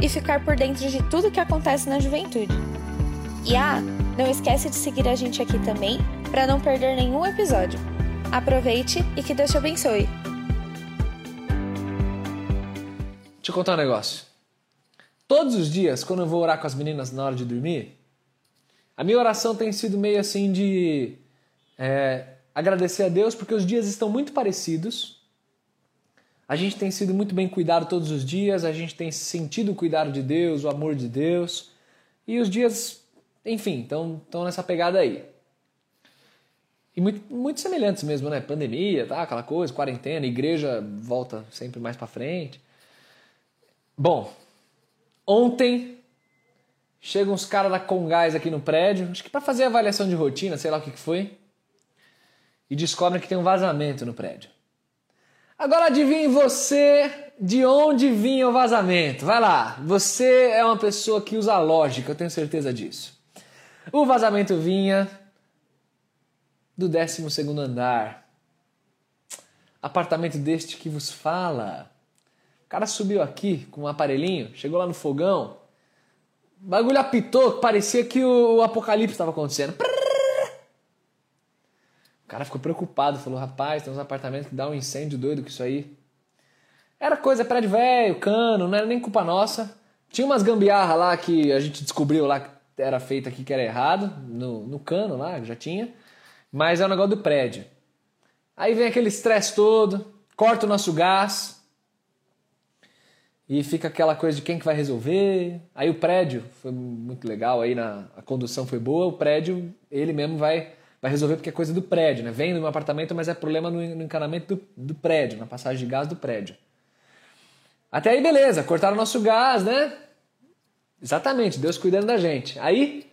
e ficar por dentro de tudo que acontece na juventude. E ah, não esquece de seguir a gente aqui também para não perder nenhum episódio. Aproveite e que Deus te abençoe. Deixa eu contar um negócio. Todos os dias, quando eu vou orar com as meninas na hora de dormir, a minha oração tem sido meio assim de é, agradecer a Deus porque os dias estão muito parecidos a gente tem sido muito bem cuidado todos os dias, a gente tem sentido o cuidado de Deus, o amor de Deus. E os dias, enfim, estão nessa pegada aí. E muito, muito semelhantes mesmo, né? Pandemia, tá? aquela coisa, quarentena, igreja volta sempre mais para frente. Bom, ontem chegam uns caras da Congás aqui no prédio, acho que para fazer avaliação de rotina, sei lá o que, que foi, e descobrem que tem um vazamento no prédio. Agora adivinhe você de onde vinha o vazamento. Vai lá, você é uma pessoa que usa lógica, eu tenho certeza disso. O vazamento vinha do 12 andar. Apartamento deste que vos fala. O cara subiu aqui com um aparelhinho, chegou lá no fogão. O bagulho apitou, parecia que o apocalipse estava acontecendo. O cara ficou preocupado, falou: rapaz, tem uns apartamentos que dá um incêndio doido com isso aí. Era coisa prédio velho, cano, não era nem culpa nossa. Tinha umas gambiarra lá que a gente descobriu lá que era feita aqui que era errado, no, no cano lá, já tinha. Mas é o negócio do prédio. Aí vem aquele estresse todo, corta o nosso gás. E fica aquela coisa de quem que vai resolver. Aí o prédio foi muito legal, aí na, a condução foi boa, o prédio ele mesmo vai vai resolver porque é coisa do prédio, né? Vem no apartamento, mas é problema no, encanamento do, do prédio, na passagem de gás do prédio. Até aí, beleza, cortaram nosso gás, né? Exatamente, Deus cuidando da gente. Aí,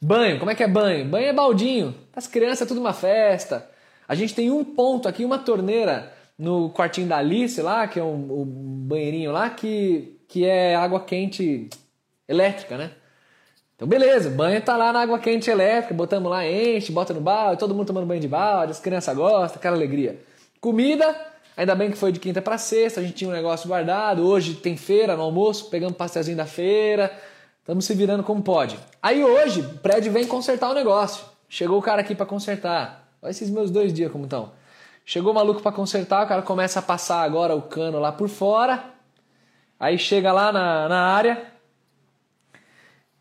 banho, como é que é banho? Banho é baldinho, as crianças é tudo uma festa. A gente tem um ponto aqui, uma torneira no quartinho da Alice lá, que é um, um banheirinho lá, que, que é água quente elétrica, né? Então, beleza, banho tá lá na água quente elétrica, botamos lá, enche, bota no balde, todo mundo tomando banho de balde, as crianças gostam, aquela alegria. Comida, ainda bem que foi de quinta para sexta, a gente tinha um negócio guardado, hoje tem feira no almoço, pegamos pastelzinho da feira, estamos se virando como pode. Aí hoje, o prédio vem consertar o negócio. Chegou o cara aqui para consertar. Olha esses meus dois dias como estão. Chegou o maluco para consertar, o cara começa a passar agora o cano lá por fora. Aí chega lá na, na área,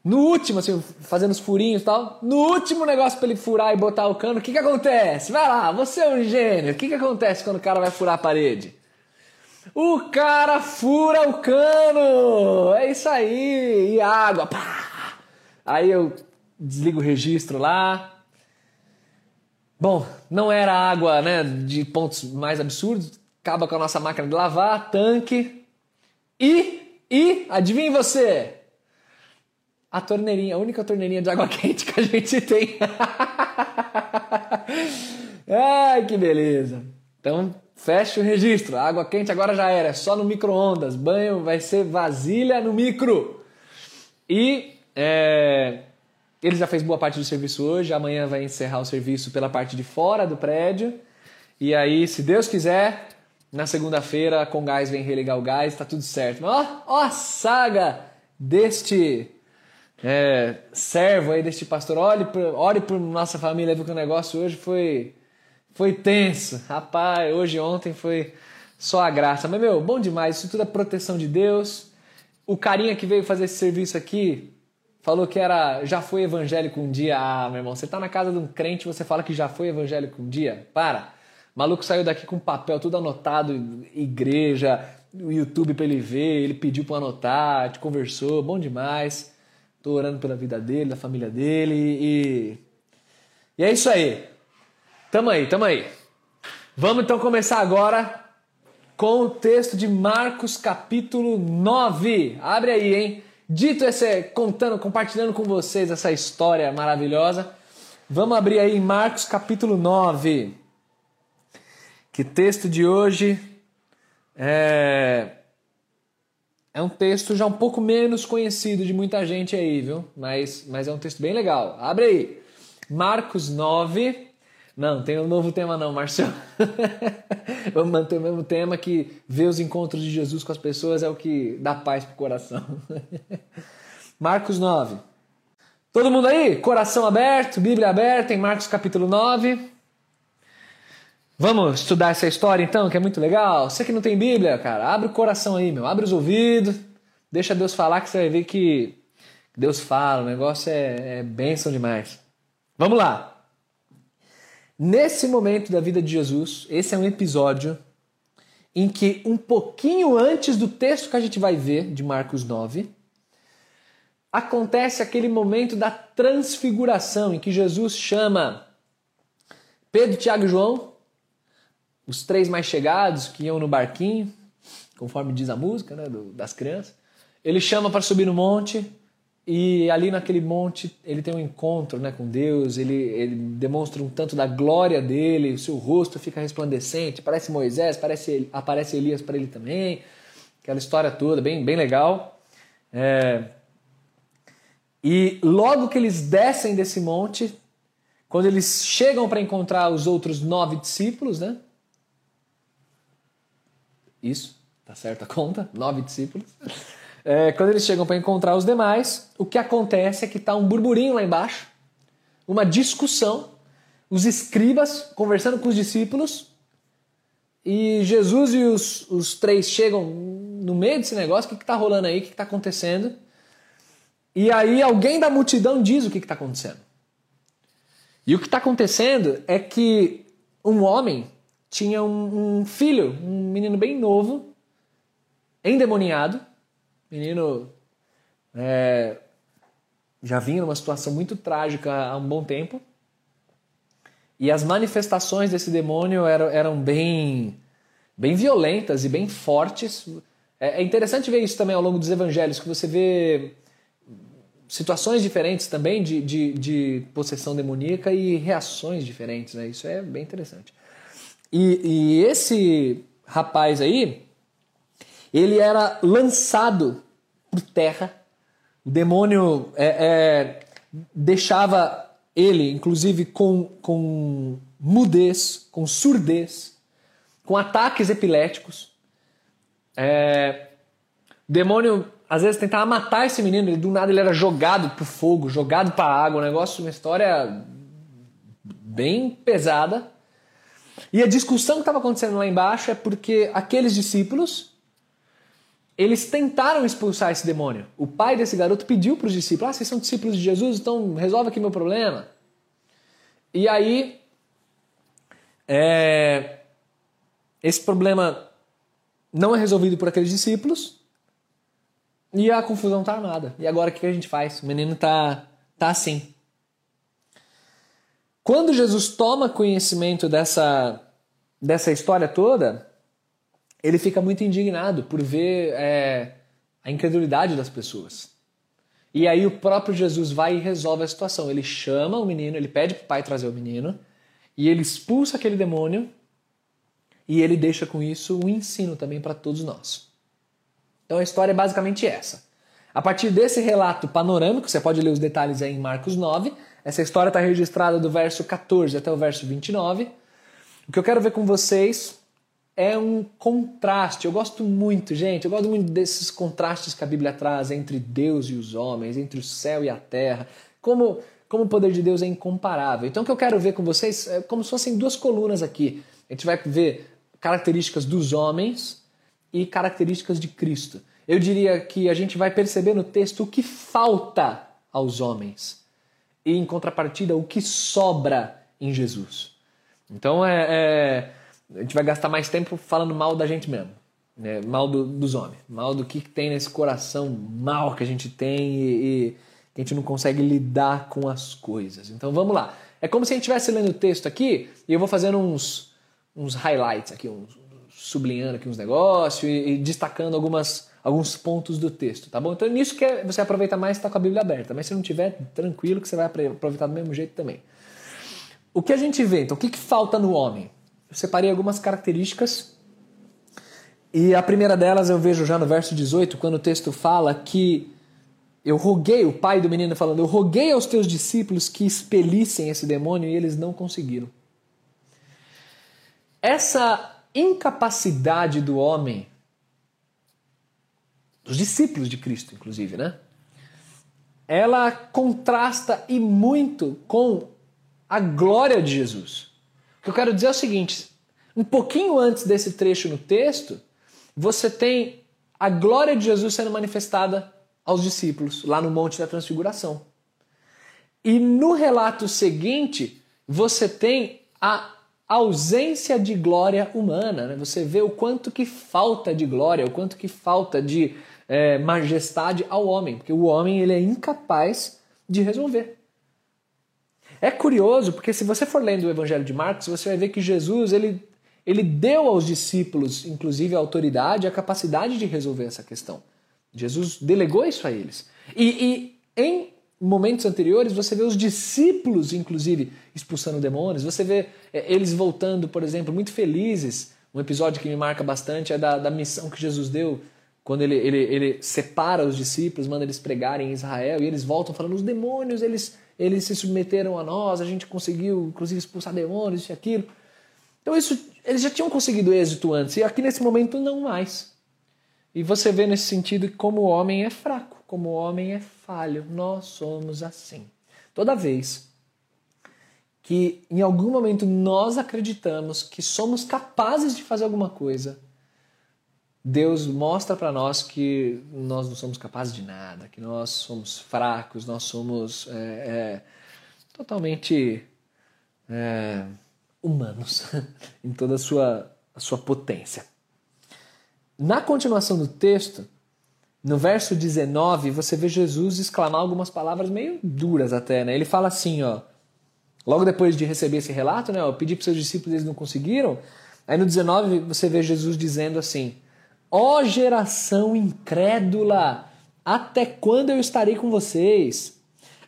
no último, assim, fazendo os furinhos e tal, no último negócio para ele furar e botar o cano, o que que acontece? Vai lá, você é um gênio. O que que acontece quando o cara vai furar a parede? O cara fura o cano! É isso aí! E água, pá! Aí eu desligo o registro lá. Bom, não era água, né, de pontos mais absurdos. Acaba com a nossa máquina de lavar, tanque. E, e, adivinhe você, a torneirinha, a única torneirinha de água quente que a gente tem. Ai, que beleza. Então, fecha o registro. A água quente agora já era, é só no micro-ondas. Banho vai ser vasilha no micro. E é, ele já fez boa parte do serviço hoje. Amanhã vai encerrar o serviço pela parte de fora do prédio. E aí, se Deus quiser, na segunda-feira, com gás vem religar o gás, tá tudo certo. Mas ó, ó a saga deste é, servo aí deste pastor, ore por, ore por nossa família, viu que o negócio hoje foi, foi tenso. Rapaz, hoje ontem foi só a graça. Mas, meu, bom demais. Isso tudo é proteção de Deus. O carinha que veio fazer esse serviço aqui falou que era já foi evangélico um dia. Ah, meu irmão, você tá na casa de um crente você fala que já foi evangélico um dia? Para. O maluco saiu daqui com papel tudo anotado, igreja, o YouTube para ele ver, ele pediu para anotar, te conversou, bom demais. Estou orando pela vida dele, da família dele e. E é isso aí. Tamo aí, tamo aí. Vamos então começar agora com o texto de Marcos capítulo 9. Abre aí, hein? Dito esse, contando, compartilhando com vocês essa história maravilhosa, vamos abrir aí em Marcos capítulo 9. Que texto de hoje é, é um texto já um pouco menos conhecido de muita gente aí, viu? Mas, mas é um texto bem legal. Abre aí. Marcos 9. Não, tem um novo tema não, Marcelo. Vamos manter o mesmo tema que ver os encontros de Jesus com as pessoas é o que dá paz pro coração. Marcos 9. Todo mundo aí? Coração aberto, Bíblia aberta em Marcos capítulo 9. Vamos estudar essa história então, que é muito legal? Você que não tem Bíblia, cara, abre o coração aí, meu. Abre os ouvidos, deixa Deus falar que você vai ver que Deus fala, o negócio é, é bênção demais. Vamos lá. Nesse momento da vida de Jesus, esse é um episódio em que, um pouquinho antes do texto que a gente vai ver, de Marcos 9, acontece aquele momento da transfiguração, em que Jesus chama Pedro, Tiago e João, os três mais chegados que iam no barquinho, conforme diz a música né, das crianças. Ele chama para subir no monte e ali naquele monte ele tem um encontro né, com Deus, ele, ele demonstra um tanto da glória dele, o seu rosto fica resplandecente, parece Moisés, parece, aparece Elias para ele também, aquela história toda, bem, bem legal. É... E logo que eles descem desse monte, quando eles chegam para encontrar os outros nove discípulos, né? Isso, tá certo a conta? Nove discípulos. É, quando eles chegam para encontrar os demais, o que acontece é que está um burburinho lá embaixo, uma discussão, os escribas conversando com os discípulos, e Jesus e os, os três chegam no meio desse negócio: o que está rolando aí? O que está acontecendo? E aí alguém da multidão diz o que tinha um, um filho, um menino bem novo, endemoniado, menino é, já vinha numa situação muito trágica há um bom tempo. E as manifestações desse demônio eram, eram bem, bem violentas e bem fortes. É, é interessante ver isso também ao longo dos evangelhos, que você vê situações diferentes também de, de, de possessão demoníaca e reações diferentes. Né? Isso é bem interessante. E, e esse rapaz aí, ele era lançado por terra. O demônio é, é, deixava ele, inclusive, com, com mudez, com surdez, com ataques epiléticos. É, o demônio às vezes tentava matar esse menino, ele, do nada ele era jogado pro fogo, jogado para água, um negócio, uma história bem pesada. E a discussão que estava acontecendo lá embaixo é porque aqueles discípulos eles tentaram expulsar esse demônio. O pai desse garoto pediu para os discípulos: Ah, vocês são discípulos de Jesus, então resolve aqui meu problema. E aí, é, esse problema não é resolvido por aqueles discípulos e a confusão está armada. E agora o que a gente faz? O menino está tá assim. Quando Jesus toma conhecimento dessa, dessa história toda, ele fica muito indignado por ver é, a incredulidade das pessoas. E aí o próprio Jesus vai e resolve a situação. Ele chama o menino, ele pede para o pai trazer o menino, e ele expulsa aquele demônio, e ele deixa com isso um ensino também para todos nós. Então a história é basicamente essa. A partir desse relato panorâmico, você pode ler os detalhes aí em Marcos 9, essa história está registrada do verso 14 até o verso 29. O que eu quero ver com vocês é um contraste. Eu gosto muito, gente, eu gosto muito desses contrastes que a Bíblia traz entre Deus e os homens, entre o céu e a terra. Como, como o poder de Deus é incomparável. Então, o que eu quero ver com vocês é como se fossem duas colunas aqui. A gente vai ver características dos homens e características de Cristo. Eu diria que a gente vai perceber no texto o que falta aos homens e, em contrapartida, o que sobra em Jesus. Então, é, é a gente vai gastar mais tempo falando mal da gente mesmo. Né? Mal do, dos homens. Mal do que tem nesse coração mal que a gente tem e, e que a gente não consegue lidar com as coisas. Então vamos lá. É como se a gente estivesse lendo o texto aqui e eu vou fazendo uns, uns highlights aqui, uns, sublinhando aqui uns negócios e, e destacando algumas, alguns pontos do texto, tá bom? Então nisso que é, você aproveita mais está com a Bíblia aberta, mas se não tiver, tranquilo que você vai aproveitar do mesmo jeito também. O que a gente vê, então, o que, que falta no homem? Eu separei algumas características e a primeira delas eu vejo já no verso 18, quando o texto fala que eu roguei, o pai do menino falando, eu roguei aos teus discípulos que expelissem esse demônio e eles não conseguiram. Essa incapacidade do homem, dos discípulos de Cristo, inclusive, né? Ela contrasta e muito com a glória de Jesus. O que eu quero dizer é o seguinte: um pouquinho antes desse trecho no texto, você tem a glória de Jesus sendo manifestada aos discípulos, lá no Monte da Transfiguração. E no relato seguinte, você tem a ausência de glória humana. Né? Você vê o quanto que falta de glória, o quanto que falta de é, majestade ao homem, porque o homem ele é incapaz de resolver. É curioso, porque se você for lendo o Evangelho de Marcos, você vai ver que Jesus ele, ele deu aos discípulos, inclusive, a autoridade, a capacidade de resolver essa questão. Jesus delegou isso a eles. E, e em momentos anteriores você vê os discípulos, inclusive, expulsando demônios, você vê é, eles voltando, por exemplo, muito felizes. Um episódio que me marca bastante é da, da missão que Jesus deu, quando ele, ele, ele separa os discípulos, manda eles pregarem em Israel, e eles voltam falando: os demônios, eles, eles se submeteram a nós, a gente conseguiu, inclusive, expulsar demônios, isso e aquilo. Então, isso, eles já tinham conseguido êxito antes, e aqui nesse momento não mais. E você vê nesse sentido que como o homem é fraco, como o homem é falho, nós somos assim. Toda vez que em algum momento nós acreditamos que somos capazes de fazer alguma coisa, Deus mostra para nós que nós não somos capazes de nada, que nós somos fracos, nós somos é, é, totalmente é, humanos em toda a sua, a sua potência. Na continuação do texto, no verso 19, você vê Jesus exclamar algumas palavras meio duras até, né? Ele fala assim, ó, logo depois de receber esse relato, né? Eu pedi para seus discípulos, eles não conseguiram. Aí no 19 você vê Jesus dizendo assim: Ó oh, geração incrédula, até quando eu estarei com vocês?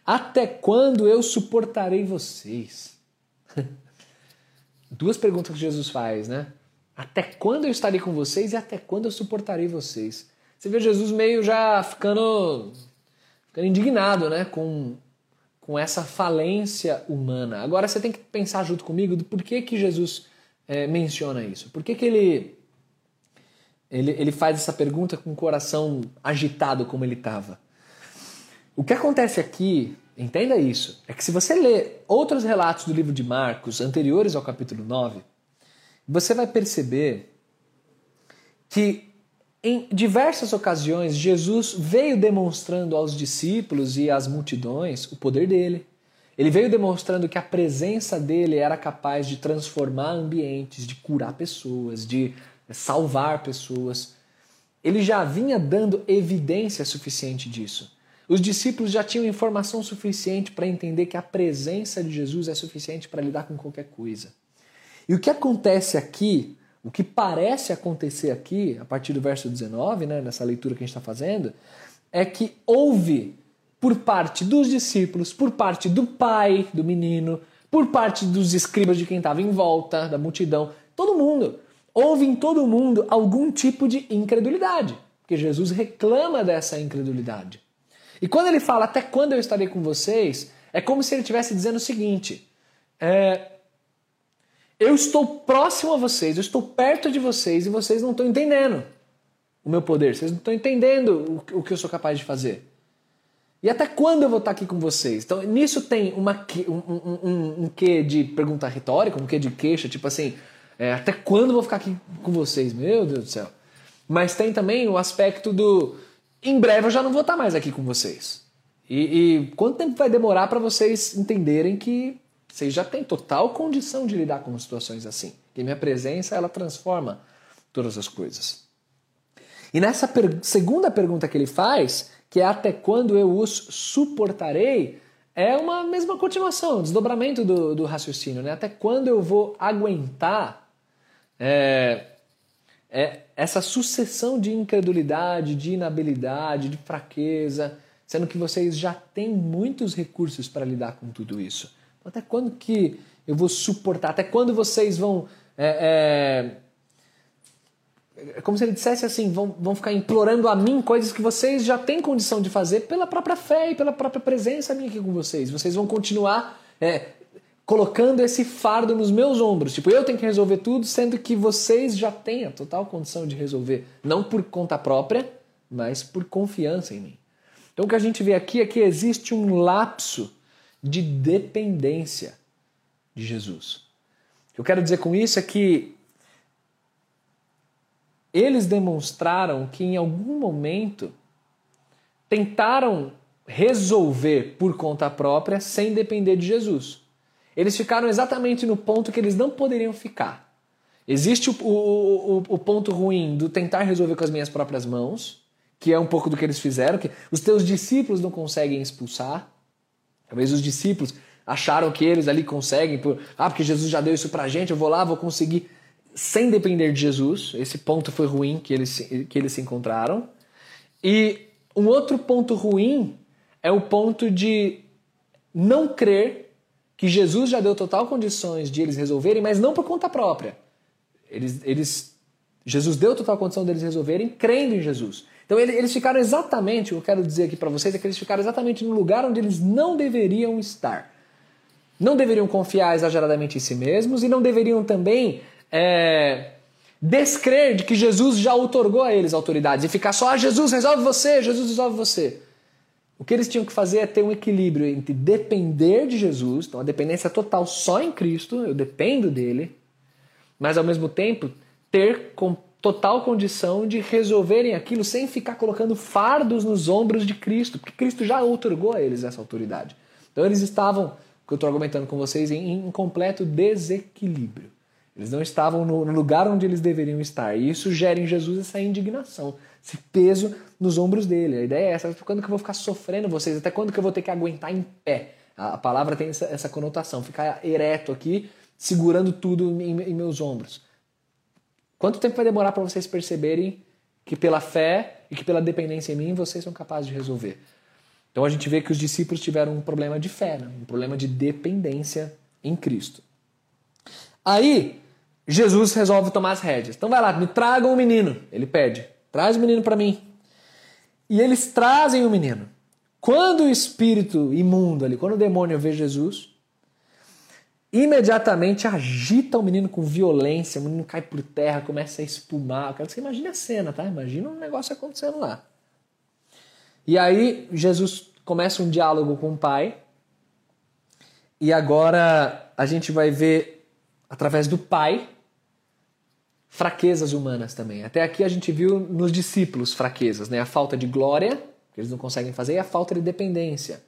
Até quando eu suportarei vocês? Duas perguntas que Jesus faz, né? Até quando eu estarei com vocês e até quando eu suportarei vocês? Você vê Jesus meio já ficando, ficando indignado né? com, com essa falência humana. Agora você tem que pensar junto comigo do porquê que Jesus é, menciona isso. Por que, que ele, ele, ele faz essa pergunta com o coração agitado como ele estava? O que acontece aqui, entenda isso, é que se você ler outros relatos do livro de Marcos anteriores ao capítulo 9, você vai perceber que em diversas ocasiões Jesus veio demonstrando aos discípulos e às multidões o poder dele. Ele veio demonstrando que a presença dele era capaz de transformar ambientes, de curar pessoas, de salvar pessoas. Ele já vinha dando evidência suficiente disso. Os discípulos já tinham informação suficiente para entender que a presença de Jesus é suficiente para lidar com qualquer coisa. E o que acontece aqui, o que parece acontecer aqui, a partir do verso 19, né, nessa leitura que a gente está fazendo, é que houve, por parte dos discípulos, por parte do pai do menino, por parte dos escribas de quem estava em volta, da multidão, todo mundo, houve em todo mundo algum tipo de incredulidade, porque Jesus reclama dessa incredulidade. E quando ele fala até quando eu estarei com vocês, é como se ele estivesse dizendo o seguinte: é, eu estou próximo a vocês, eu estou perto de vocês e vocês não estão entendendo o meu poder, vocês não estão entendendo o que eu sou capaz de fazer. E até quando eu vou estar aqui com vocês? Então, nisso tem uma, um, um, um, um quê de pergunta retórica, um quê de queixa, tipo assim, é, até quando vou ficar aqui com vocês? Meu Deus do céu. Mas tem também o aspecto do, em breve eu já não vou estar mais aqui com vocês. E, e quanto tempo vai demorar para vocês entenderem que vocês já têm total condição de lidar com situações assim. Que minha presença, ela transforma todas as coisas. E nessa per segunda pergunta que ele faz, que é até quando eu os suportarei, é uma mesma continuação, desdobramento do, do raciocínio. Né? Até quando eu vou aguentar é, é essa sucessão de incredulidade, de inabilidade, de fraqueza, sendo que vocês já têm muitos recursos para lidar com tudo isso. Até quando que eu vou suportar? Até quando vocês vão. É, é, é como se ele dissesse assim: vão, vão ficar implorando a mim coisas que vocês já têm condição de fazer pela própria fé e pela própria presença minha aqui com vocês. Vocês vão continuar é, colocando esse fardo nos meus ombros. Tipo, eu tenho que resolver tudo, sendo que vocês já têm a total condição de resolver. Não por conta própria, mas por confiança em mim. Então o que a gente vê aqui é que existe um lapso de dependência de Jesus. O que eu quero dizer com isso é que eles demonstraram que em algum momento tentaram resolver por conta própria sem depender de Jesus. Eles ficaram exatamente no ponto que eles não poderiam ficar. Existe o, o, o, o ponto ruim do tentar resolver com as minhas próprias mãos, que é um pouco do que eles fizeram, que os teus discípulos não conseguem expulsar. Talvez os discípulos acharam que eles ali conseguem, por, ah, porque Jesus já deu isso pra gente, eu vou lá, vou conseguir sem depender de Jesus. Esse ponto foi ruim que eles, que eles se encontraram. E um outro ponto ruim é o ponto de não crer que Jesus já deu total condições de eles resolverem, mas não por conta própria. Eles, eles, Jesus deu total condição deles resolverem crendo em Jesus. Então eles ficaram exatamente, o que eu quero dizer aqui para vocês é que eles ficaram exatamente no lugar onde eles não deveriam estar. Não deveriam confiar exageradamente em si mesmos e não deveriam também é, descrer de que Jesus já otorgou a eles autoridades e ficar só, ah, Jesus resolve você, Jesus resolve você. O que eles tinham que fazer é ter um equilíbrio entre depender de Jesus, então a dependência total só em Cristo, eu dependo dele, mas ao mesmo tempo ter total condição de resolverem aquilo sem ficar colocando fardos nos ombros de Cristo, porque Cristo já otorgou a eles essa autoridade. Então eles estavam, que eu estou argumentando com vocês, em, em completo desequilíbrio. Eles não estavam no lugar onde eles deveriam estar. E isso gera em Jesus essa indignação, esse peso nos ombros dele. A ideia é essa: até quando que eu vou ficar sofrendo vocês? Até quando que eu vou ter que aguentar em pé? A, palavra tem essa, essa conotação, ficar ereto aqui, segurando tudo em, em meus ombros. Quanto tempo vai demorar para vocês perceberem que pela fé e que pela dependência em mim vocês são capazes de resolver? Então a gente vê que os discípulos tiveram um problema de fé, né? um problema de dependência em Cristo. Aí Jesus resolve tomar as rédeas. Então vai lá, me tragam o menino. Ele pede, traz o menino para mim. E eles trazem o menino. Quando o espírito imundo ali, quando o demônio vê Jesus, imediatamente agita o menino com violência, o menino cai por terra, começa a espumar. Eu quero que você imagine a cena, tá? Imagina um negócio acontecendo lá. E aí Jesus começa um diálogo com o pai. E agora a gente vai ver, através do pai, fraquezas humanas também. Até aqui a gente viu nos discípulos fraquezas, né? A falta de glória, que eles não conseguem fazer, e a falta de dependência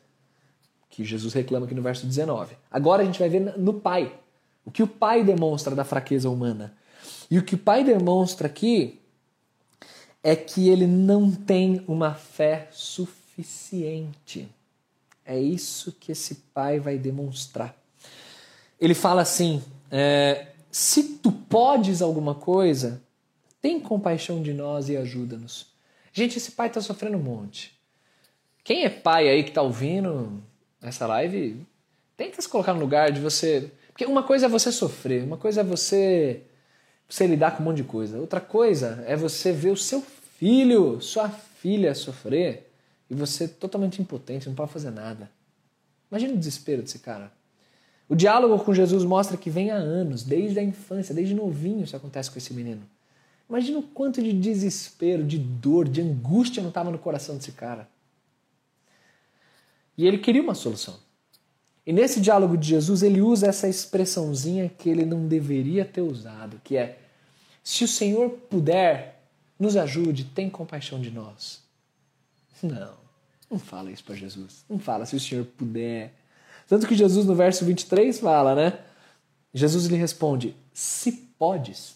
que Jesus reclama aqui no verso 19. Agora a gente vai ver no Pai. O que o Pai demonstra da fraqueza humana. E o que o Pai demonstra aqui é que ele não tem uma fé suficiente. É isso que esse Pai vai demonstrar. Ele fala assim: é, se tu podes alguma coisa, tem compaixão de nós e ajuda-nos. Gente, esse pai está sofrendo um monte. Quem é pai aí que está ouvindo, nessa live, tenta se colocar no lugar de você. Porque uma coisa é você sofrer, uma coisa é você, você lidar com um monte de coisa. Outra coisa é você ver o seu filho, sua filha sofrer e você totalmente impotente, não pode fazer nada. Imagina o desespero desse cara. O diálogo com Jesus mostra que vem há anos, desde a infância, desde novinho isso acontece com esse menino. Imagina o quanto de desespero, de dor, de angústia não estava no coração desse cara. E ele queria uma solução. E nesse diálogo de Jesus, ele usa essa expressãozinha que ele não deveria ter usado, que é: se o Senhor puder, nos ajude, tem compaixão de nós. Não, não fala isso para Jesus. Não fala se o Senhor puder. Tanto que Jesus no verso 23 fala, né? Jesus lhe responde: se podes,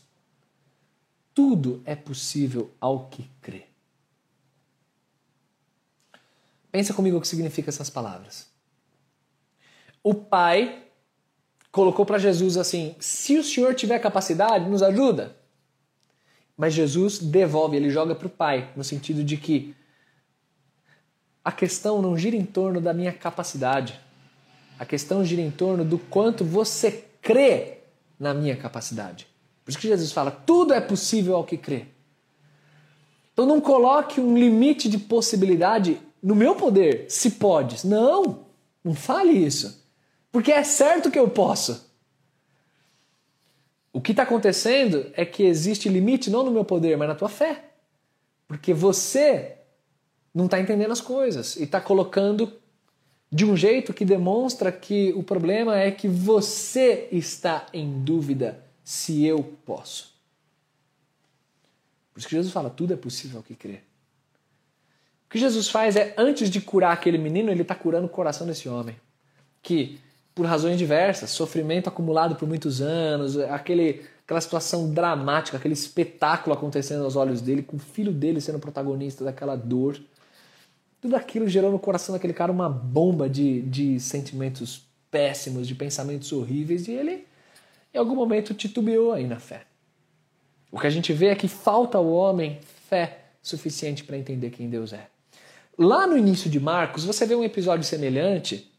tudo é possível ao que crê. Pensa comigo o que significa essas palavras. O pai colocou para Jesus assim: se o senhor tiver capacidade, nos ajuda. Mas Jesus devolve, ele joga para o Pai, no sentido de que a questão não gira em torno da minha capacidade. A questão gira em torno do quanto você crê na minha capacidade. Por isso que Jesus fala: tudo é possível ao que crê. Então não coloque um limite de possibilidade no meu poder, se pode. Não, não fale isso. Porque é certo que eu posso. O que está acontecendo é que existe limite não no meu poder, mas na tua fé. Porque você não está entendendo as coisas e está colocando de um jeito que demonstra que o problema é que você está em dúvida se eu posso. Por isso que Jesus fala: tudo é possível ao que crer. O que Jesus faz é, antes de curar aquele menino, ele está curando o coração desse homem. Que, por razões diversas, sofrimento acumulado por muitos anos, aquele, aquela situação dramática, aquele espetáculo acontecendo aos olhos dele, com o filho dele sendo protagonista daquela dor, tudo aquilo gerou no coração daquele cara uma bomba de, de sentimentos péssimos, de pensamentos horríveis, e ele, em algum momento, titubeou aí na fé. O que a gente vê é que falta ao homem fé suficiente para entender quem Deus é. Lá no início de Marcos, você vê um episódio semelhante,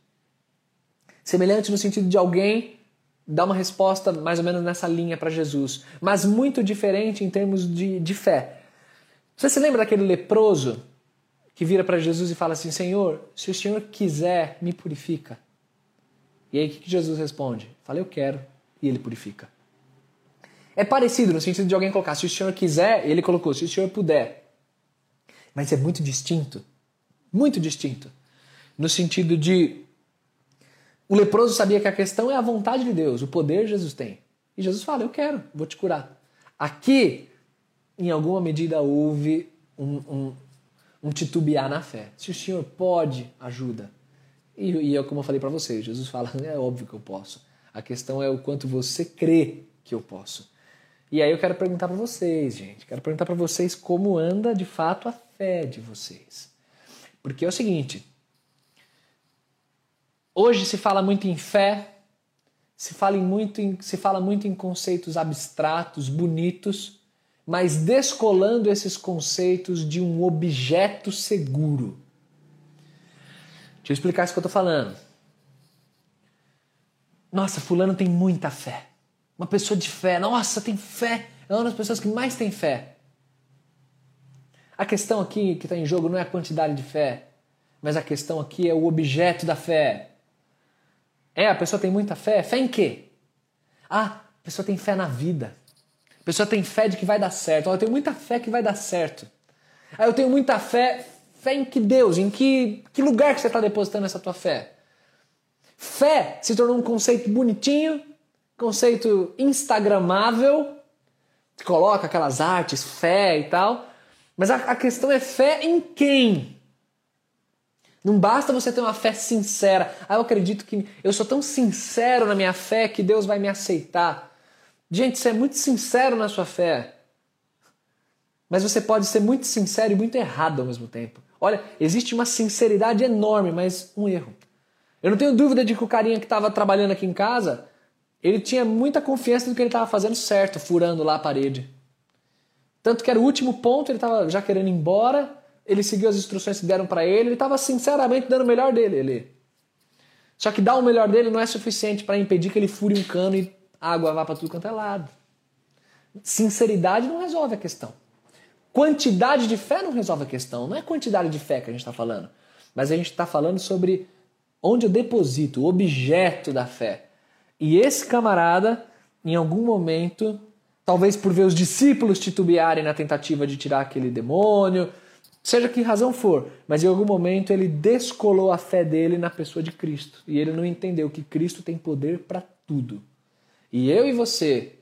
semelhante no sentido de alguém dar uma resposta mais ou menos nessa linha para Jesus, mas muito diferente em termos de, de fé. Você se lembra daquele leproso que vira para Jesus e fala assim: Senhor, se o Senhor quiser, me purifica. E aí o que Jesus responde? Fala, eu quero, e ele purifica. É parecido no sentido de alguém colocar, se o Senhor quiser, ele colocou, se o Senhor puder. Mas é muito distinto. Muito distinto. No sentido de. O leproso sabia que a questão é a vontade de Deus, o poder Jesus tem. E Jesus fala: Eu quero, vou te curar. Aqui, em alguma medida, houve um, um, um titubear na fé. Se o Senhor pode, ajuda. E, e é como eu falei para vocês, Jesus fala, é óbvio que eu posso. A questão é o quanto você crê que eu posso. E aí eu quero perguntar para vocês, gente, quero perguntar para vocês como anda de fato a fé de vocês. Porque é o seguinte, hoje se fala muito em fé, se fala, muito em, se fala muito em conceitos abstratos, bonitos, mas descolando esses conceitos de um objeto seguro. Deixa eu explicar isso que eu estou falando. Nossa, fulano tem muita fé. Uma pessoa de fé, nossa, tem fé. É uma das pessoas que mais tem fé. A questão aqui que está em jogo não é a quantidade de fé, mas a questão aqui é o objeto da fé. É, a pessoa tem muita fé. Fé em quê? Ah, a pessoa tem fé na vida. A pessoa tem fé de que vai dar certo. eu tenho muita fé que vai dar certo. Aí eu tenho muita fé, fé em que Deus, em que, que lugar que você está depositando essa tua fé? Fé se tornou um conceito bonitinho, conceito instagramável, coloca aquelas artes, fé e tal, mas a, a questão é fé em quem? Não basta você ter uma fé sincera. Ah, eu acredito que eu sou tão sincero na minha fé que Deus vai me aceitar. Gente, você é muito sincero na sua fé. Mas você pode ser muito sincero e muito errado ao mesmo tempo. Olha, existe uma sinceridade enorme, mas um erro. Eu não tenho dúvida de que o carinha que estava trabalhando aqui em casa, ele tinha muita confiança no que ele estava fazendo certo, furando lá a parede. Tanto que era o último ponto, ele estava já querendo ir embora, ele seguiu as instruções que deram para ele, ele estava sinceramente dando o melhor dele. Só que dar o melhor dele não é suficiente para impedir que ele fure um cano e água vá para tudo quanto é lado. Sinceridade não resolve a questão. Quantidade de fé não resolve a questão. Não é quantidade de fé que a gente está falando. Mas a gente está falando sobre onde eu deposito, o objeto da fé. E esse camarada, em algum momento, talvez por ver os discípulos titubearem na tentativa de tirar aquele demônio, seja que razão for, mas em algum momento ele descolou a fé dele na pessoa de Cristo. E ele não entendeu que Cristo tem poder para tudo. E eu e você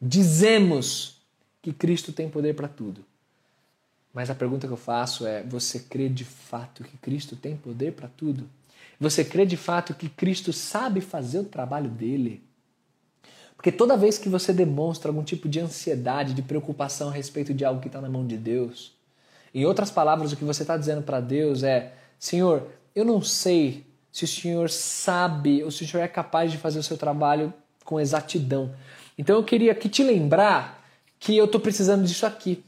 dizemos que Cristo tem poder para tudo. Mas a pergunta que eu faço é: você crê de fato que Cristo tem poder para tudo? Você crê de fato que Cristo sabe fazer o trabalho dele? Porque toda vez que você demonstra algum tipo de ansiedade, de preocupação a respeito de algo que está na mão de Deus, em outras palavras, o que você está dizendo para Deus é: Senhor, eu não sei se o Senhor sabe ou se o Senhor é capaz de fazer o seu trabalho com exatidão. Então eu queria aqui te lembrar que eu estou precisando disso aqui.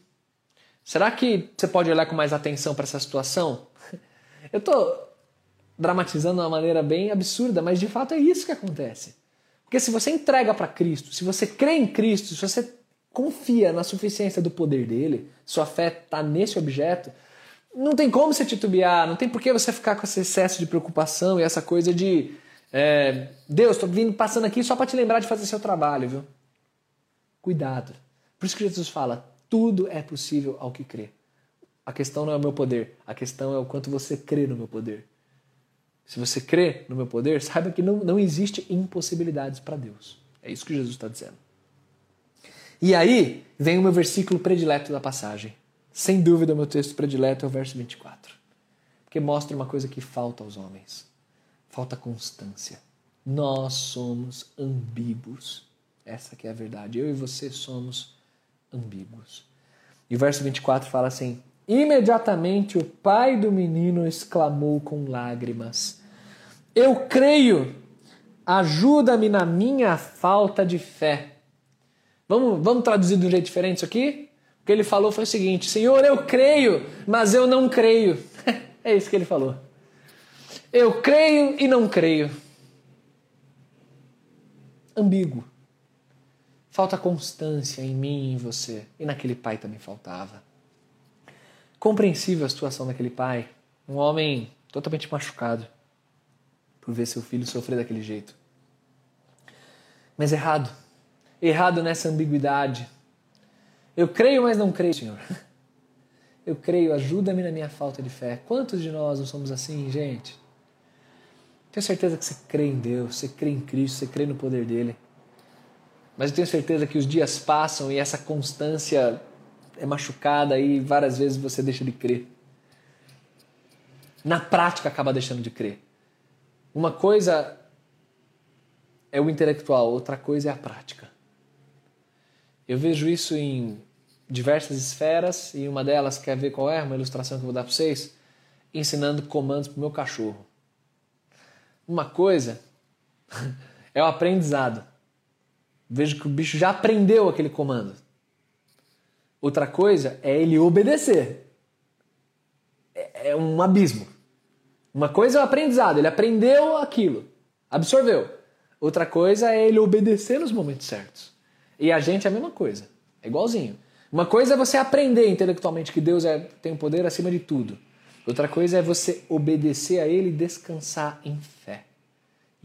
Será que você pode olhar com mais atenção para essa situação? Eu estou dramatizando de uma maneira bem absurda, mas de fato é isso que acontece. Porque se você entrega para Cristo, se você crê em Cristo, se você confia na suficiência do poder dele, sua fé está nesse objeto, não tem como você titubear, não tem por que você ficar com esse excesso de preocupação e essa coisa de é, Deus, estou vindo passando aqui só para te lembrar de fazer seu trabalho, viu? Cuidado. Por isso que Jesus fala: tudo é possível ao que crê. A questão não é o meu poder, a questão é o quanto você crê no meu poder. Se você crê no meu poder, saiba que não, não existe impossibilidades para Deus. É isso que Jesus está dizendo. E aí vem o meu versículo predileto da passagem. Sem dúvida, o meu texto predileto é o verso 24. Porque mostra uma coisa que falta aos homens: falta constância. Nós somos ambíguos. Essa que é a verdade. Eu e você somos ambíguos. E o verso 24 fala assim: Imediatamente o pai do menino exclamou com lágrimas: Eu creio, ajuda-me na minha falta de fé. Vamos, vamos traduzir de um jeito diferente isso aqui? O que ele falou foi o seguinte: Senhor, eu creio, mas eu não creio. é isso que ele falou. Eu creio e não creio. Ambíguo. Falta constância em mim e em você. E naquele pai também faltava. Compreensível a situação daquele pai. Um homem totalmente machucado por ver seu filho sofrer daquele jeito. Mas errado. Errado nessa ambiguidade. Eu creio, mas não creio, Senhor. Eu creio, ajuda-me na minha falta de fé. Quantos de nós não somos assim, gente? Tenho certeza que você crê em Deus, você crê em Cristo, você crê no poder dele. Mas eu tenho certeza que os dias passam e essa constância é machucada e várias vezes você deixa de crer. Na prática acaba deixando de crer. Uma coisa é o intelectual, outra coisa é a prática. Eu vejo isso em diversas esferas e uma delas quer ver qual é, uma ilustração que eu vou dar para vocês, ensinando comandos para o meu cachorro. Uma coisa é o aprendizado. Vejo que o bicho já aprendeu aquele comando. Outra coisa é ele obedecer. É, é um abismo. Uma coisa é o aprendizado, ele aprendeu aquilo, absorveu. Outra coisa é ele obedecer nos momentos certos. E a gente é a mesma coisa, é igualzinho. Uma coisa é você aprender intelectualmente que Deus é, tem o poder acima de tudo. Outra coisa é você obedecer a Ele e descansar em.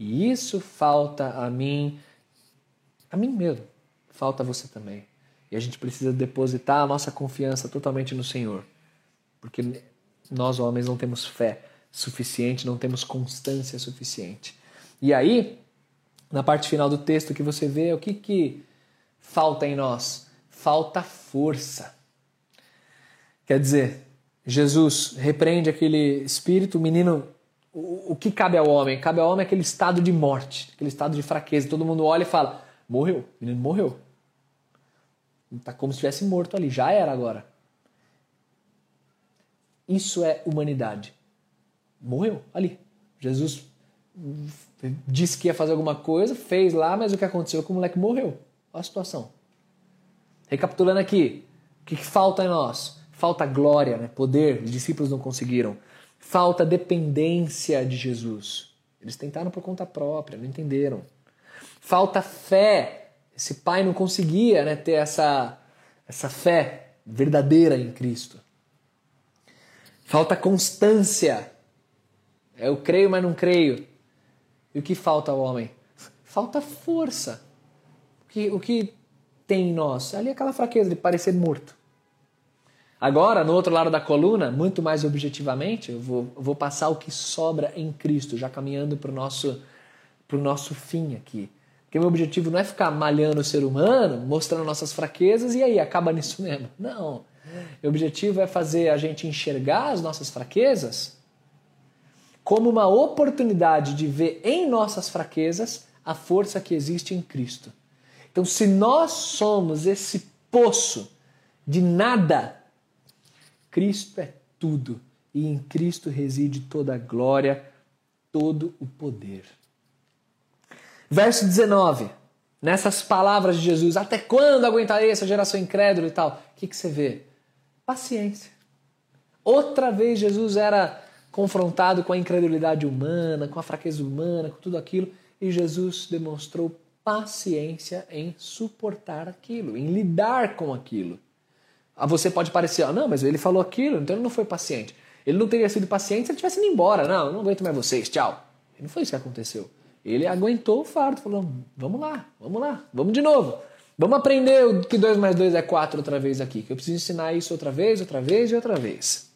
E isso falta a mim a mim mesmo. Falta você também. E a gente precisa depositar a nossa confiança totalmente no Senhor. Porque nós, homens, não temos fé suficiente, não temos constância suficiente. E aí, na parte final do texto que você vê, o que, que falta em nós? Falta força. Quer dizer, Jesus repreende aquele espírito, o menino. O, que cabe ao homem? Cabe ao homem aquele estado de morte, aquele estado de fraqueza. Todo mundo olha e fala: Morreu. O menino morreu. Está como se estivesse morto ali. Já era agora. Isso é humanidade. Morreu ali. Jesus disse que ia fazer alguma coisa, fez lá, mas o que aconteceu é que o moleque morreu. Olha a situação. Recapitulando aqui, o que, que falta em nós? Falta glória, né? poder, os discípulos não conseguiram. Falta dependência de Jesus. Eles tentaram por conta própria, não entenderam. Falta fé. Esse pai não conseguia né, ter essa, essa fé verdadeira em Cristo. Falta constância. Eu creio, mas não creio. E o que falta ao homem? Falta força. O que, o que tem em nós? Ali aquela fraqueza de parecer morto. Agora, no outro lado da coluna, muito mais objetivamente, eu vou, vou passar o que sobra em Cristo, já caminhando para o nosso, nosso fim aqui. Porque meu objetivo não é ficar malhando o ser humano, mostrando nossas fraquezas e aí acaba nisso mesmo. Não. Meu objetivo é fazer a gente enxergar as nossas fraquezas como uma oportunidade de ver em nossas fraquezas a força que existe em Cristo. Então, se nós somos esse poço de nada, Cristo é tudo e em Cristo reside toda a glória, todo o poder. Verso 19. nessas palavras de Jesus, até quando aguentarei essa geração incrédula e tal? O que, que você vê? Paciência. Outra vez Jesus era confrontado com a incredulidade humana, com a fraqueza humana, com tudo aquilo, e Jesus demonstrou paciência em suportar aquilo, em lidar com aquilo. A você pode parecer, ah, não, mas ele falou aquilo, então ele não foi paciente. Ele não teria sido paciente se ele tivesse ido embora. Não, não aguento mais vocês, tchau. Não foi isso que aconteceu. Ele aguentou o fardo, falou: vamos lá, vamos lá, vamos de novo. Vamos aprender que 2 mais 2 é 4 outra vez aqui, que eu preciso ensinar isso outra vez, outra vez e outra vez.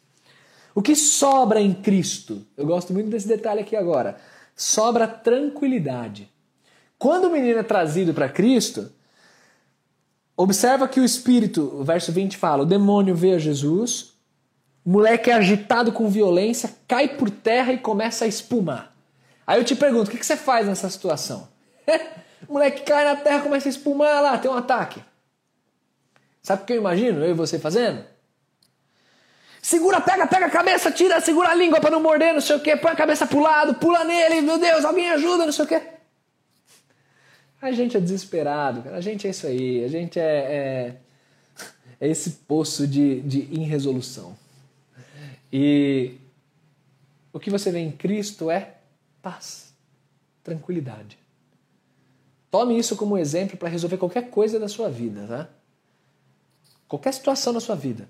O que sobra em Cristo? Eu gosto muito desse detalhe aqui agora. Sobra tranquilidade. Quando o menino é trazido para Cristo, observa que o espírito, o verso 20 fala: o demônio vê a Jesus, o moleque é agitado com violência, cai por terra e começa a espumar. Aí eu te pergunto, o que você faz nessa situação? o moleque cai na terra, começa a espumar lá, tem um ataque. Sabe o que eu imagino eu e você fazendo? Segura, pega, pega a cabeça, tira, segura a língua para não morder, não sei o que, põe a cabeça pro lado, pula nele, meu Deus, alguém ajuda, não sei o que. A gente é desesperado, a gente é isso aí, a gente é, é, é esse poço de, de irresolução. E o que você vê em Cristo é paz, tranquilidade. Tome isso como exemplo para resolver qualquer coisa da sua vida, tá? Qualquer situação da sua vida.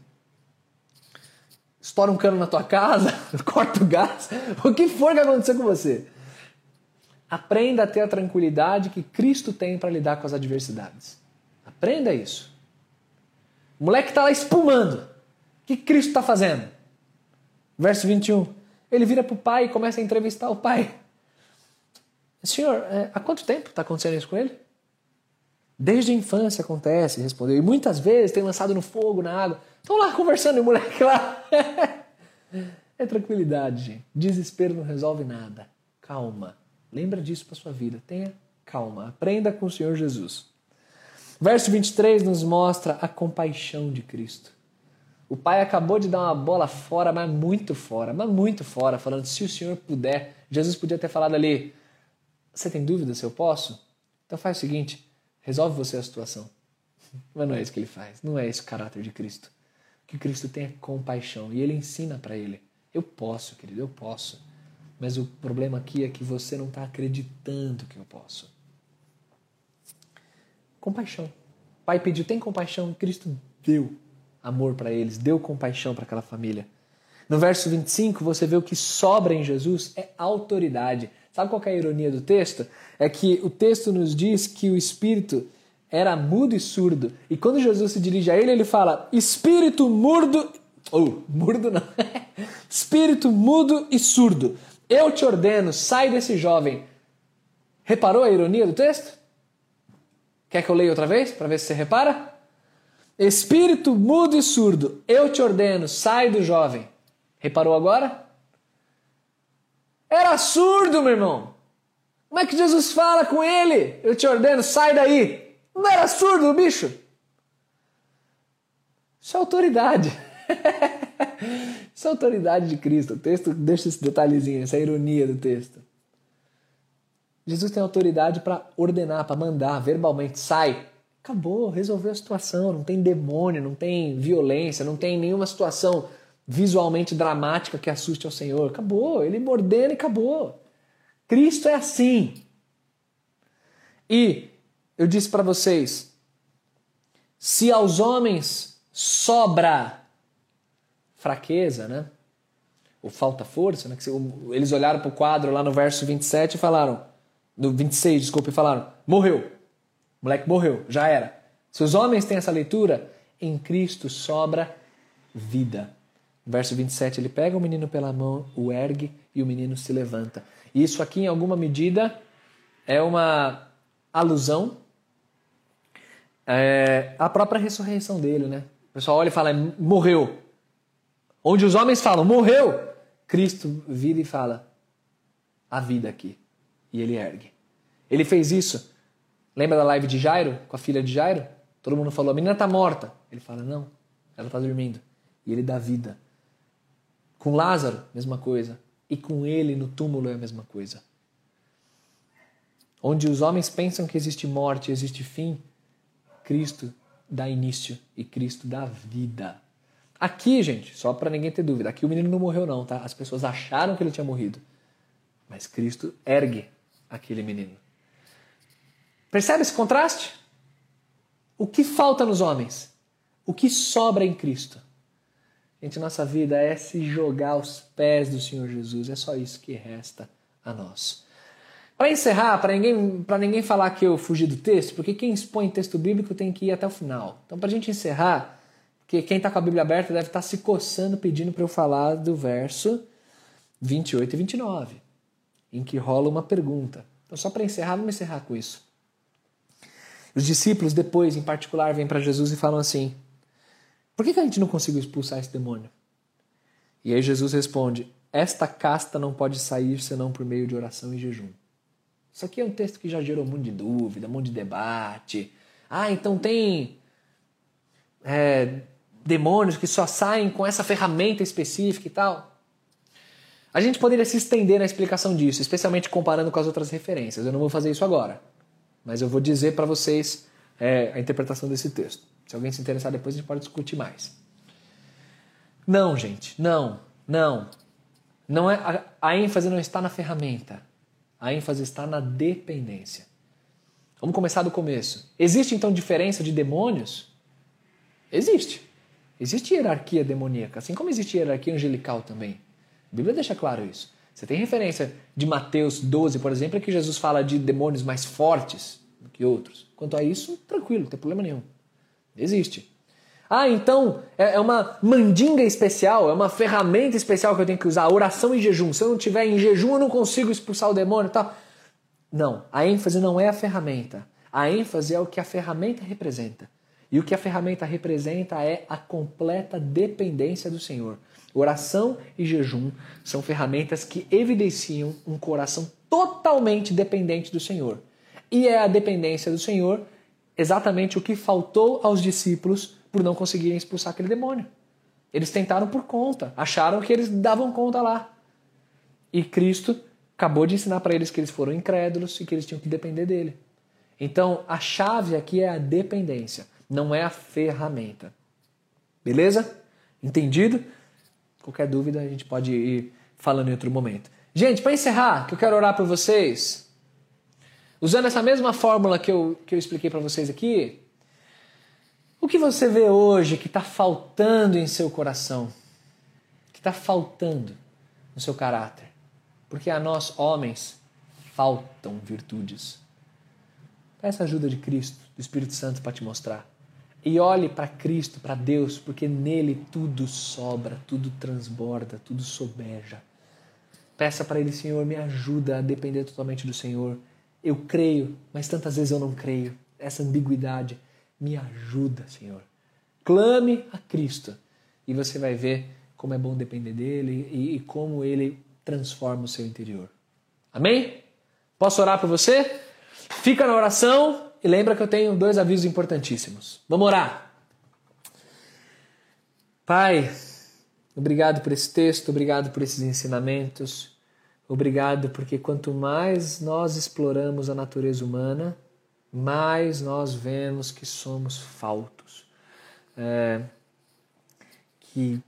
Estoura um cano na tua casa, corta o gás, o que for que acontecer com você. Aprenda a ter a tranquilidade que Cristo tem para lidar com as adversidades. Aprenda isso. O moleque está lá espumando. O que Cristo está fazendo? Verso 21. Ele vira para o pai e começa a entrevistar o pai. Senhor, é, há quanto tempo está acontecendo isso com ele? Desde a infância acontece, respondeu. E muitas vezes tem lançado no fogo, na água. Estão lá conversando e o moleque lá. é tranquilidade, gente. Desespero não resolve nada. Calma. Lembra disso para sua vida. Tenha calma. Aprenda com o Senhor Jesus. Verso 23 nos mostra a compaixão de Cristo. O pai acabou de dar uma bola fora, mas muito fora, mas muito fora, falando: se o Senhor puder. Jesus podia ter falado ali: você tem dúvida se eu posso? Então faz o seguinte, resolve você a situação. Mas não é isso que ele faz, não é esse o caráter de Cristo. Que Cristo tenha compaixão e ele ensina para ele. Eu posso, querido, eu posso. Mas o problema aqui é que você não está acreditando que eu posso. Compaixão. Pai pediu, tem compaixão, Cristo deu amor para eles, deu compaixão para aquela família. No verso 25, você vê o que sobra em Jesus é autoridade. Sabe qual é a ironia do texto? É que o texto nos diz que o Espírito era mudo e surdo. E quando Jesus se dirige a ele, ele fala: Espírito mudo. Ou, oh, não. Espírito mudo e surdo. Eu te ordeno, sai desse jovem. Reparou a ironia do texto? Quer que eu leia outra vez para ver se você repara? Espírito mudo e surdo, eu te ordeno, sai do jovem. Reparou agora? Era surdo, meu irmão. Como é que Jesus fala com ele? Eu te ordeno, sai daí. Não era surdo o bicho? Isso é autoridade. Isso é autoridade de Cristo. O texto deixa esse detalhezinho, essa ironia do texto. Jesus tem autoridade para ordenar, para mandar verbalmente, sai. Acabou, resolveu a situação. Não tem demônio, não tem violência, não tem nenhuma situação visualmente dramática que assuste ao Senhor. Acabou, ele ordena e acabou. Cristo é assim. E eu disse para vocês: se aos homens sobra fraqueza, né? Ou falta força, né? Eles olharam para o quadro lá no verso 27 e falaram, no 26, desculpe, e falaram: morreu. O moleque morreu, já era. Se os homens têm essa leitura, em Cristo sobra vida. Verso 27, ele pega o menino pela mão, o ergue e o menino se levanta. E isso aqui, em alguma medida, é uma alusão é, à própria ressurreição dele, né? O pessoal olha e fala, morreu. Onde os homens falam, morreu, Cristo vira e fala, a vida aqui. E ele ergue. Ele fez isso. Lembra da live de Jairo, com a filha de Jairo? Todo mundo falou, a menina está morta. Ele fala, não, ela está dormindo. E ele dá vida. Com Lázaro, mesma coisa. E com ele no túmulo é a mesma coisa. onde os homens pensam que existe morte, existe fim, Cristo dá início e Cristo dá vida. Aqui, gente, só para ninguém ter dúvida, aqui o menino não morreu não, tá? As pessoas acharam que ele tinha morrido. Mas Cristo ergue aquele menino. Percebe esse contraste? O que falta nos homens? O que sobra em Cristo? Gente, nossa vida é se jogar aos pés do Senhor Jesus. É só isso que resta a nós. Para encerrar, para ninguém, ninguém falar que eu fugi do texto, porque quem expõe texto bíblico tem que ir até o final. Então, para a gente encerrar, que quem está com a Bíblia aberta deve estar tá se coçando pedindo para eu falar do verso 28 e 29, em que rola uma pergunta. Então, só para encerrar, vamos encerrar com isso. Os discípulos, depois, em particular, vêm para Jesus e falam assim: Por que, que a gente não conseguiu expulsar esse demônio? E aí Jesus responde: Esta casta não pode sair senão por meio de oração e jejum. Isso aqui é um texto que já gerou um monte de dúvida, um monte de debate. Ah, então tem é, demônios que só saem com essa ferramenta específica e tal. A gente poderia se estender na explicação disso, especialmente comparando com as outras referências. Eu não vou fazer isso agora, mas eu vou dizer para vocês é, a interpretação desse texto. Se alguém se interessar depois, a gente pode discutir mais. Não, gente, não, não. Não é a, a ênfase não está na ferramenta. A ênfase está na dependência. Vamos começar do começo. Existe então diferença de demônios? Existe. Existe hierarquia demoníaca, assim como existe hierarquia angelical também. A Bíblia deixa claro isso. Você tem referência de Mateus 12, por exemplo, que Jesus fala de demônios mais fortes do que outros. Quanto a isso, tranquilo, não tem problema nenhum. Existe. Ah, então é, é uma mandinga especial, é uma ferramenta especial que eu tenho que usar, oração e jejum. Se eu não tiver em jejum, eu não consigo expulsar o demônio e tal. Não, a ênfase não é a ferramenta. A ênfase é o que a ferramenta representa. E o que a ferramenta representa é a completa dependência do Senhor. Oração e jejum são ferramentas que evidenciam um coração totalmente dependente do Senhor. E é a dependência do Senhor exatamente o que faltou aos discípulos por não conseguirem expulsar aquele demônio. Eles tentaram por conta, acharam que eles davam conta lá. E Cristo acabou de ensinar para eles que eles foram incrédulos e que eles tinham que depender dele. Então, a chave aqui é a dependência não é a ferramenta. Beleza? Entendido? Qualquer dúvida a gente pode ir falando em outro momento. Gente, para encerrar, que eu quero orar por vocês, usando essa mesma fórmula que eu, que eu expliquei para vocês aqui, o que você vê hoje que está faltando em seu coração? Que está faltando no seu caráter? Porque a nós, homens, faltam virtudes. Peça a ajuda de Cristo, do Espírito Santo, para te mostrar. E olhe para Cristo, para Deus, porque nele tudo sobra, tudo transborda, tudo sobeja. Peça para Ele, Senhor, me ajuda a depender totalmente do Senhor. Eu creio, mas tantas vezes eu não creio. Essa ambiguidade me ajuda, Senhor. Clame a Cristo e você vai ver como é bom depender dele e, e como ele transforma o seu interior. Amém? Posso orar por você? Fica na oração. E lembra que eu tenho dois avisos importantíssimos. Vamos orar. Pai, obrigado por esse texto, obrigado por esses ensinamentos. Obrigado porque quanto mais nós exploramos a natureza humana, mais nós vemos que somos faltos. É, que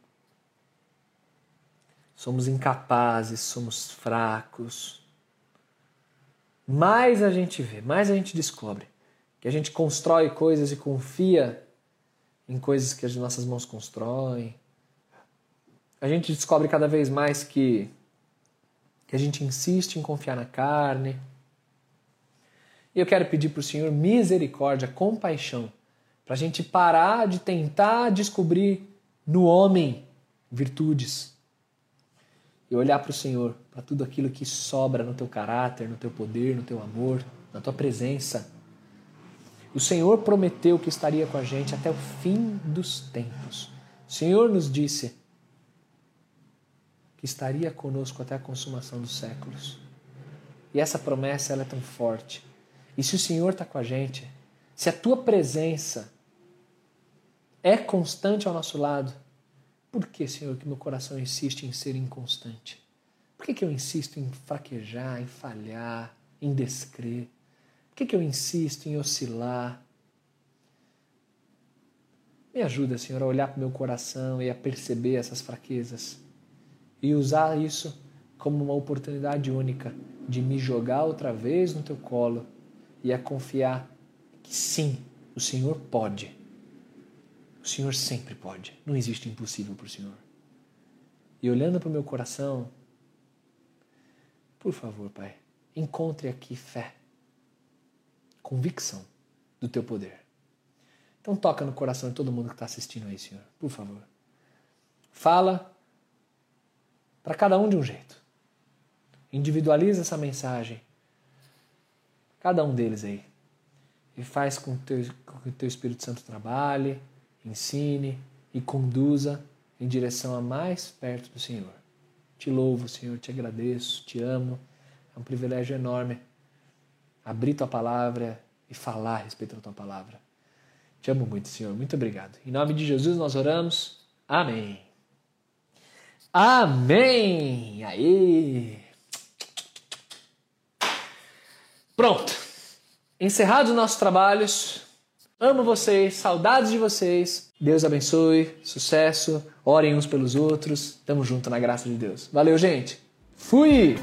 somos incapazes, somos fracos. Mais a gente vê, mais a gente descobre que a gente constrói coisas e confia em coisas que as nossas mãos constroem. A gente descobre cada vez mais que, que a gente insiste em confiar na carne. E eu quero pedir para o Senhor misericórdia, compaixão, para a gente parar de tentar descobrir no homem virtudes e olhar para o Senhor, para tudo aquilo que sobra no teu caráter, no teu poder, no teu amor, na tua presença o Senhor prometeu que estaria com a gente até o fim dos tempos. O Senhor nos disse que estaria conosco até a consumação dos séculos. E essa promessa ela é tão forte. E se o Senhor está com a gente, se a tua presença é constante ao nosso lado, por que, Senhor, que meu coração insiste em ser inconstante? Por que, que eu insisto em fraquejar, em falhar, em descrer? Que, que eu insisto em oscilar? Me ajuda, Senhor, a olhar para o meu coração e a perceber essas fraquezas e usar isso como uma oportunidade única de me jogar outra vez no teu colo e a confiar que sim, o Senhor pode. O Senhor sempre pode. Não existe impossível para o Senhor. E olhando para o meu coração, por favor, Pai, encontre aqui fé, convicção do teu poder. Então toca no coração de todo mundo que está assistindo aí, Senhor, por favor. Fala para cada um de um jeito. Individualiza essa mensagem. Cada um deles aí. E faz com que o teu Espírito Santo trabalhe, ensine e conduza em direção a mais perto do Senhor. Te louvo, Senhor, te agradeço, te amo. É um privilégio enorme abrir tua palavra e falar a respeito da tua palavra. Te amo muito, Senhor. Muito obrigado. Em nome de Jesus nós oramos. Amém. Amém. Aí. Pronto. Encerrados os nossos trabalhos. Amo vocês, saudades de vocês. Deus abençoe, sucesso. Orem uns pelos outros. Tamo junto na graça de Deus. Valeu, gente. Fui!